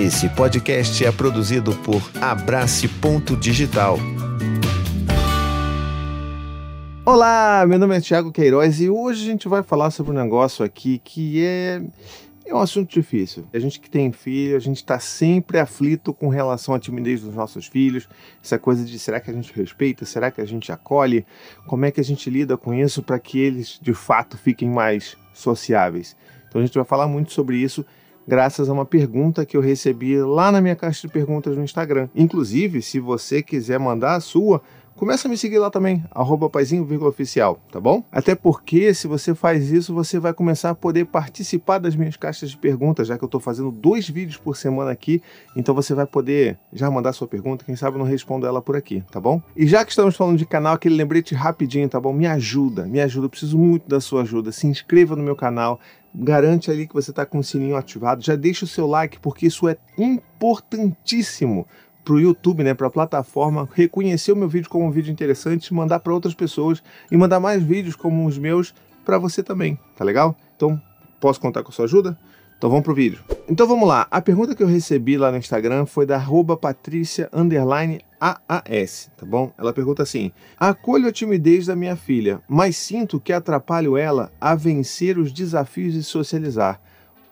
Esse podcast é produzido por Abrace Ponto Digital. Olá, meu nome é Thiago Queiroz e hoje a gente vai falar sobre um negócio aqui que é, é um assunto difícil. A gente que tem filho, a gente está sempre aflito com relação à timidez dos nossos filhos, essa coisa de será que a gente respeita, será que a gente acolhe, como é que a gente lida com isso para que eles de fato fiquem mais sociáveis. Então a gente vai falar muito sobre isso graças a uma pergunta que eu recebi lá na minha caixa de perguntas no Instagram. Inclusive, se você quiser mandar a sua, começa a me seguir lá também, arroba oficial, tá bom? Até porque se você faz isso, você vai começar a poder participar das minhas caixas de perguntas, já que eu estou fazendo dois vídeos por semana aqui, então você vai poder já mandar sua pergunta, quem sabe eu não respondo ela por aqui, tá bom? E já que estamos falando de canal, aquele lembrete rapidinho, tá bom? Me ajuda, me ajuda, eu preciso muito da sua ajuda. Se inscreva no meu canal, garante ali que você está com o sininho ativado, já deixa o seu like, porque isso é importantíssimo para o YouTube, né, para a plataforma, reconhecer o meu vídeo como um vídeo interessante, mandar para outras pessoas e mandar mais vídeos como os meus para você também, tá legal? Então, posso contar com a sua ajuda? Então vamos pro vídeo. Então vamos lá. A pergunta que eu recebi lá no Instagram foi da Patrícia AAS, tá bom? Ela pergunta assim: Acolho a timidez da minha filha, mas sinto que atrapalho ela a vencer os desafios de socializar.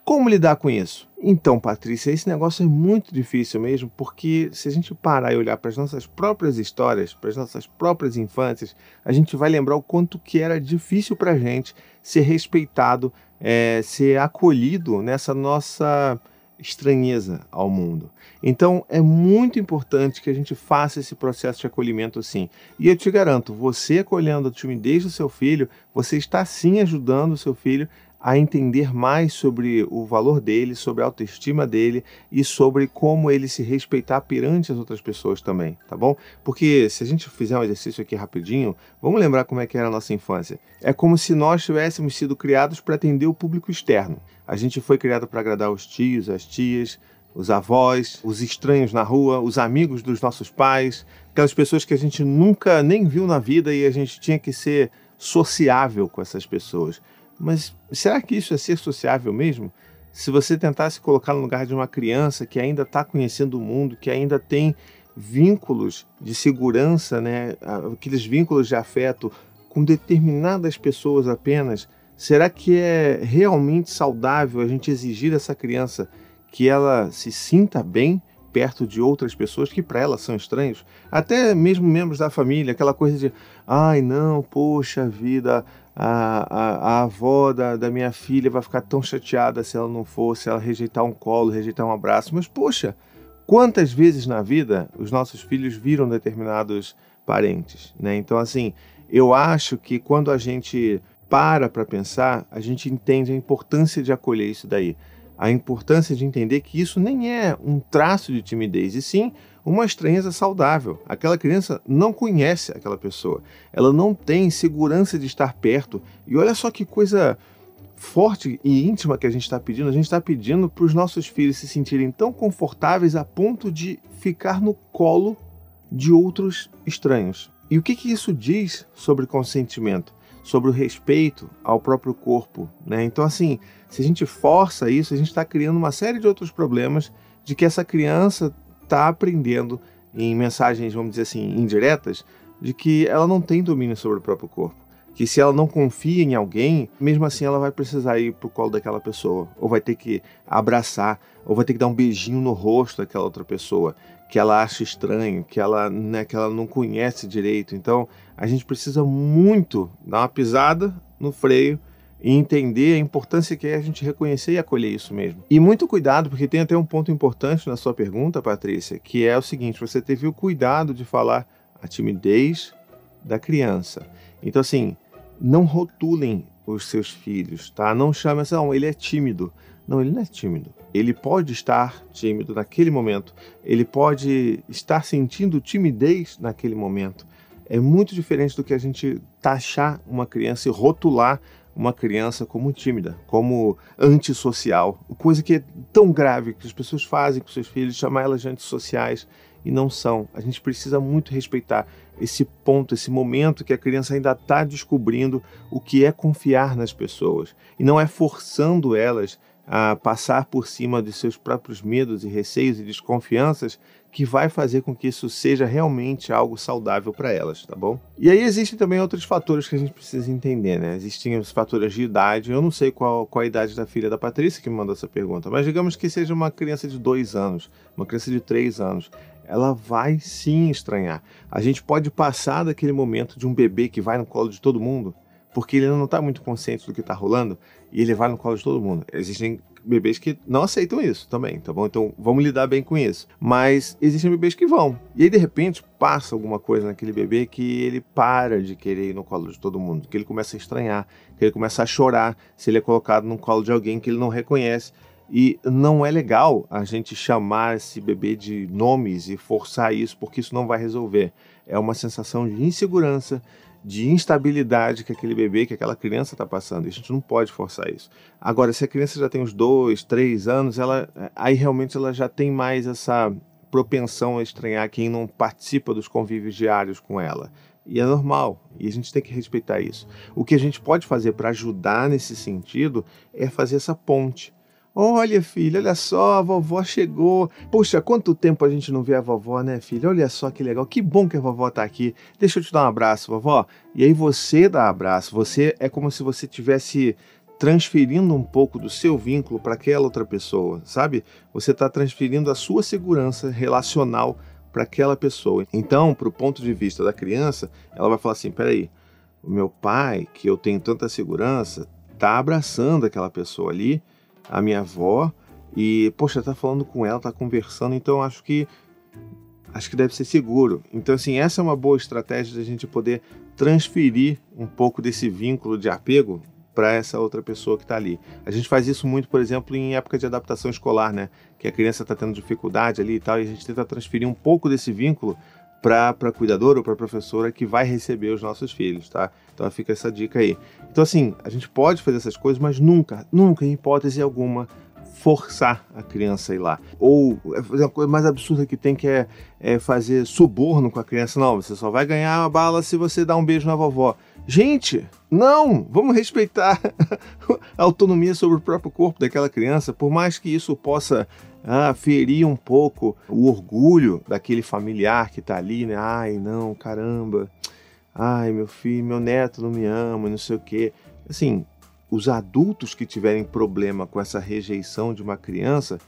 Como lidar com isso? Então, Patrícia, esse negócio é muito difícil mesmo, porque se a gente parar e olhar para as nossas próprias histórias, para as nossas próprias infâncias, a gente vai lembrar o quanto que era difícil para a gente ser respeitado, é, ser acolhido nessa nossa estranheza ao mundo. Então é muito importante que a gente faça esse processo de acolhimento sim. E eu te garanto, você acolhendo a timidez do seu filho, você está sim ajudando o seu filho a entender mais sobre o valor dele, sobre a autoestima dele e sobre como ele se respeitar perante as outras pessoas também, tá bom? Porque se a gente fizer um exercício aqui rapidinho, vamos lembrar como é que era a nossa infância. É como se nós tivéssemos sido criados para atender o público externo. A gente foi criado para agradar os tios, as tias, os avós, os estranhos na rua, os amigos dos nossos pais, aquelas pessoas que a gente nunca nem viu na vida e a gente tinha que ser sociável com essas pessoas. Mas será que isso é ser sociável mesmo? Se você tentasse colocar no lugar de uma criança que ainda está conhecendo o mundo, que ainda tem vínculos de segurança, né, aqueles vínculos de afeto com determinadas pessoas apenas, será que é realmente saudável a gente exigir dessa criança que ela se sinta bem perto de outras pessoas que para ela são estranhos, até mesmo membros da família, aquela coisa de, ai não, poxa vida, a, a, a avó da, da minha filha vai ficar tão chateada se ela não for, se ela rejeitar um colo, rejeitar um abraço, mas poxa, quantas vezes na vida os nossos filhos viram determinados parentes, né? Então assim, eu acho que quando a gente para para pensar, a gente entende a importância de acolher isso daí a importância de entender que isso nem é um traço de timidez, e sim uma estranheza saudável. Aquela criança não conhece aquela pessoa, ela não tem segurança de estar perto. E olha só que coisa forte e íntima que a gente está pedindo. A gente está pedindo para os nossos filhos se sentirem tão confortáveis a ponto de ficar no colo de outros estranhos. E o que, que isso diz sobre consentimento? Sobre o respeito ao próprio corpo. Né? Então, assim, se a gente força isso, a gente está criando uma série de outros problemas de que essa criança está aprendendo em mensagens, vamos dizer assim, indiretas, de que ela não tem domínio sobre o próprio corpo. Que se ela não confia em alguém, mesmo assim ela vai precisar ir pro colo daquela pessoa, ou vai ter que abraçar, ou vai ter que dar um beijinho no rosto daquela outra pessoa que ela acha estranho, que ela, né, que ela não conhece direito. Então, a gente precisa muito dar uma pisada no freio e entender a importância que é a gente reconhecer e acolher isso mesmo. E muito cuidado, porque tem até um ponto importante na sua pergunta, Patrícia, que é o seguinte: você teve o cuidado de falar a timidez da criança. Então, assim, não rotulem os seus filhos, tá? Não chame assim, não, ele é tímido. Não, ele não é tímido. Ele pode estar tímido naquele momento. Ele pode estar sentindo timidez naquele momento. É muito diferente do que a gente taxar uma criança e rotular uma criança como tímida, como antissocial, coisa que é tão grave que as pessoas fazem com seus filhos, chamar elas de antissociais e não são. A gente precisa muito respeitar esse ponto, esse momento que a criança ainda está descobrindo o que é confiar nas pessoas e não é forçando elas a passar por cima de seus próprios medos e receios e desconfianças que vai fazer com que isso seja realmente algo saudável para elas, tá bom? E aí existem também outros fatores que a gente precisa entender, né? Existem os fatores de idade, eu não sei qual, qual a idade da filha da Patrícia que me mandou essa pergunta, mas digamos que seja uma criança de dois anos, uma criança de três anos ela vai sim estranhar. A gente pode passar daquele momento de um bebê que vai no colo de todo mundo, porque ele não está muito consciente do que está rolando e ele vai no colo de todo mundo. Existem bebês que não aceitam isso também, tá bom? Então vamos lidar bem com isso. Mas existem bebês que vão. E aí de repente passa alguma coisa naquele bebê que ele para de querer ir no colo de todo mundo, que ele começa a estranhar, que ele começa a chorar se ele é colocado no colo de alguém que ele não reconhece. E não é legal a gente chamar esse bebê de nomes e forçar isso, porque isso não vai resolver. É uma sensação de insegurança, de instabilidade que aquele bebê, que aquela criança está passando. E a gente não pode forçar isso. Agora, se a criança já tem uns dois, três anos, ela, aí realmente ela já tem mais essa propensão a estranhar quem não participa dos convívios diários com ela. E é normal, e a gente tem que respeitar isso. O que a gente pode fazer para ajudar nesse sentido é fazer essa ponte Olha, filha, olha só, a vovó chegou. Puxa, quanto tempo a gente não vê a vovó, né, filha? Olha só que legal, que bom que a vovó tá aqui. Deixa eu te dar um abraço, vovó. E aí você dá abraço. Você é como se você tivesse transferindo um pouco do seu vínculo para aquela outra pessoa, sabe? Você está transferindo a sua segurança relacional para aquela pessoa. Então, para o ponto de vista da criança, ela vai falar assim: peraí, o meu pai, que eu tenho tanta segurança, tá abraçando aquela pessoa ali a minha avó e, poxa, tá falando com ela, tá conversando, então acho que acho que deve ser seguro. Então, assim, essa é uma boa estratégia da gente poder transferir um pouco desse vínculo de apego para essa outra pessoa que está ali. A gente faz isso muito, por exemplo, em época de adaptação escolar, né? Que a criança está tendo dificuldade ali e tal, e a gente tenta transferir um pouco desse vínculo para a cuidadora ou para a professora que vai receber os nossos filhos, tá? Então fica essa dica aí. Então assim, a gente pode fazer essas coisas, mas nunca, nunca em hipótese alguma forçar a criança a ir lá. Ou é fazer uma coisa mais absurda que tem que é, é fazer suborno com a criança. Não, você só vai ganhar a bala se você dar um beijo na vovó. Gente, não! Vamos respeitar a autonomia sobre o próprio corpo daquela criança, por mais que isso possa ah, ferir um pouco o orgulho daquele familiar que está ali, né? Ai, não, caramba. Ai, meu filho, meu neto não me ama, não sei o quê. Assim, os adultos que tiverem problema com essa rejeição de uma criança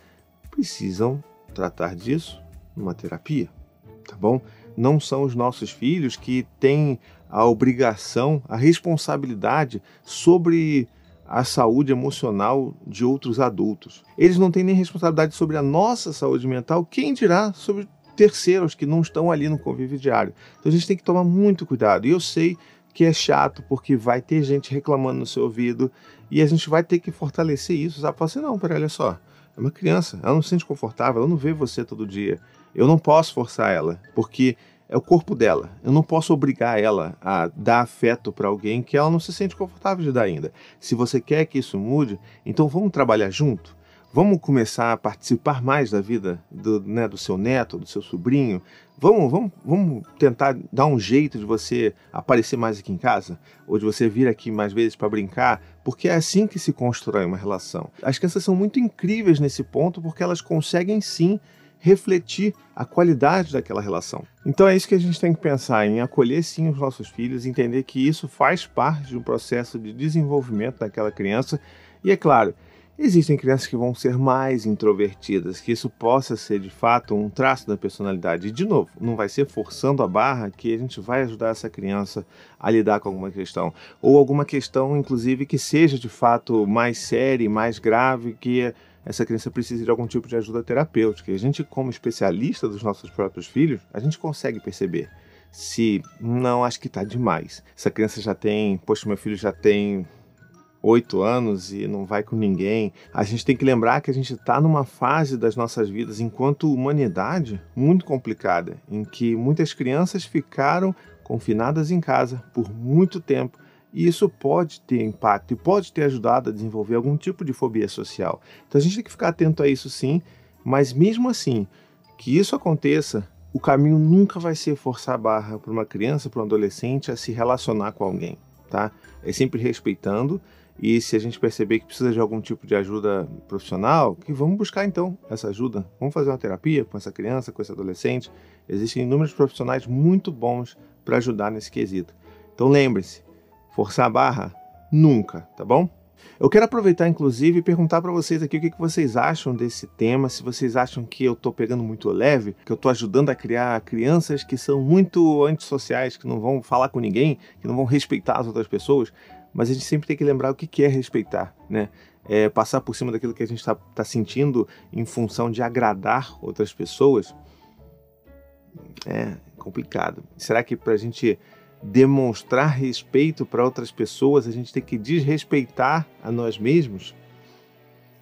precisam tratar disso numa terapia, tá bom? Não são os nossos filhos que têm a obrigação, a responsabilidade sobre a saúde emocional de outros adultos. Eles não têm nem responsabilidade sobre a nossa saúde mental, quem dirá sobre terceiros que não estão ali no convívio diário. Então a gente tem que tomar muito cuidado. E eu sei que é chato porque vai ter gente reclamando no seu ouvido e a gente vai ter que fortalecer isso, sabe? Falar assim, não, peraí, olha só, é uma criança, ela não se sente confortável, ela não vê você todo dia. Eu não posso forçar ela, porque é o corpo dela. Eu não posso obrigar ela a dar afeto para alguém que ela não se sente confortável de dar ainda. Se você quer que isso mude, então vamos trabalhar junto. Vamos começar a participar mais da vida do, né, do seu neto, do seu sobrinho. Vamos, vamos, vamos tentar dar um jeito de você aparecer mais aqui em casa, ou de você vir aqui mais vezes para brincar, porque é assim que se constrói uma relação. As crianças são muito incríveis nesse ponto porque elas conseguem sim refletir a qualidade daquela relação. Então é isso que a gente tem que pensar em acolher sim os nossos filhos, entender que isso faz parte de um processo de desenvolvimento daquela criança. E é claro, existem crianças que vão ser mais introvertidas, que isso possa ser de fato um traço da personalidade. E de novo, não vai ser forçando a barra que a gente vai ajudar essa criança a lidar com alguma questão, ou alguma questão inclusive que seja de fato mais séria, mais grave, que essa criança precisa de algum tipo de ajuda terapêutica. E a gente, como especialista dos nossos próprios filhos, a gente consegue perceber se não acho que está demais. Essa criança já tem, poxa, meu filho já tem oito anos e não vai com ninguém. A gente tem que lembrar que a gente está numa fase das nossas vidas, enquanto humanidade, muito complicada, em que muitas crianças ficaram confinadas em casa por muito tempo e isso pode ter impacto e pode ter ajudado a desenvolver algum tipo de fobia social. Então a gente tem que ficar atento a isso sim, mas mesmo assim, que isso aconteça, o caminho nunca vai ser forçar a barra para uma criança, para um adolescente a se relacionar com alguém, tá? É sempre respeitando E se a gente perceber que precisa de algum tipo de ajuda profissional, que vamos buscar então essa ajuda. Vamos fazer uma terapia com essa criança, com esse adolescente. Existem inúmeros profissionais muito bons para ajudar nesse quesito. Então lembre-se, forçar a barra nunca, tá bom? Eu quero aproveitar, inclusive, e perguntar para vocês aqui o que, vocês acham desse tema, se vocês acham que eu estou pegando muito leve, que eu estou ajudando a criar crianças que são muito antissociais, que não vão falar com ninguém, que não vão respeitar as outras pessoas, mas a gente sempre tem que lembrar o que, que é respeitar, né? É passar por cima daquilo que a gente está tá sentindo em função de agradar outras pessoas é complicado. Será que para a gente demonstrar respeito para outras pessoas, a gente tem que desrespeitar a nós mesmos?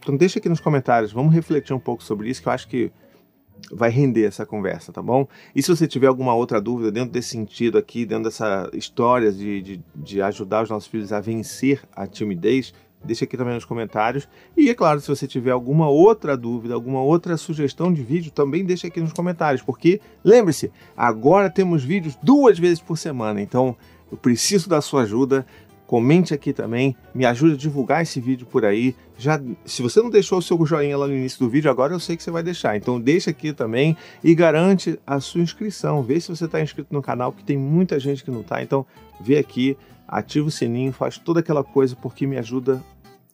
Então deixa aqui nos comentários, vamos refletir um pouco sobre isso, que eu acho que vai render essa conversa, tá bom? E se você tiver alguma outra dúvida dentro desse sentido aqui, dentro dessa história de, de, de ajudar os nossos filhos a vencer a timidez, Deixa aqui também nos comentários. E é claro, se você tiver alguma outra dúvida, alguma outra sugestão de vídeo, também deixa aqui nos comentários, porque lembre-se, agora temos vídeos duas vezes por semana, então eu preciso da sua ajuda. Comente aqui também, me ajude a divulgar esse vídeo por aí. Já, se você não deixou o seu joinha lá no início do vídeo, agora eu sei que você vai deixar. Então deixa aqui também e garante a sua inscrição. Vê se você está inscrito no canal, porque tem muita gente que não está. Então vê aqui, ativa o sininho, faz toda aquela coisa porque me ajuda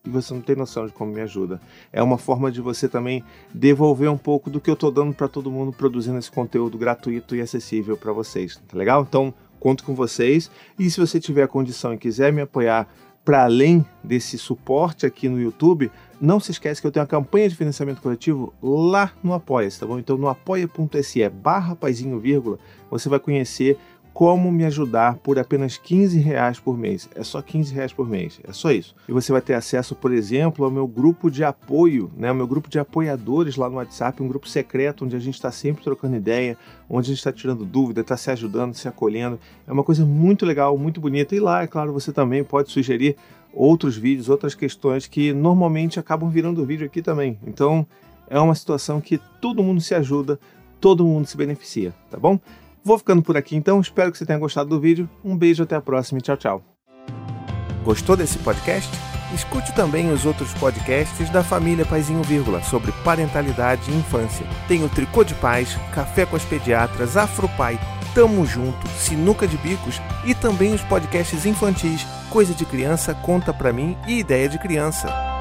e você não tem noção de como me ajuda. É uma forma de você também devolver um pouco do que eu estou dando para todo mundo produzindo esse conteúdo gratuito e acessível para vocês, tá legal? Então conto com vocês. E se você tiver a condição e quiser me apoiar para além desse suporte aqui no YouTube, não se esquece que eu tenho uma campanha de financiamento coletivo lá no Apoia-se, tá bom? Então no apoia.se barra paizinho vírgula, você vai conhecer como me ajudar por apenas 15 reais por mês. É só 15 reais por mês, é só isso. E você vai ter acesso, por exemplo, ao meu grupo de apoio, né? O meu grupo de apoiadores lá no WhatsApp, um grupo secreto onde a gente está sempre trocando ideia, onde a gente está tirando dúvida, está se ajudando, se acolhendo. É uma coisa muito legal, muito bonita. E lá, é claro, você também pode sugerir outros vídeos, outras questões que normalmente acabam virando vídeo aqui também. Então, é uma situação que todo mundo se ajuda, todo mundo se beneficia, tá bom? Vou ficando por aqui então, espero que você tenha gostado do vídeo. Um beijo, até a próxima e tchau, tchau. Gostou desse podcast? Escute também os outros podcasts da família Paizinho Vírgula sobre parentalidade e infância. Tem o Tricô de Paz, Café com as Pediatras, Afropai, Tamo Junto, Sinuca de Bicos e também os podcasts infantis Coisa de Criança, Conta Pra Mim e Ideia de Criança.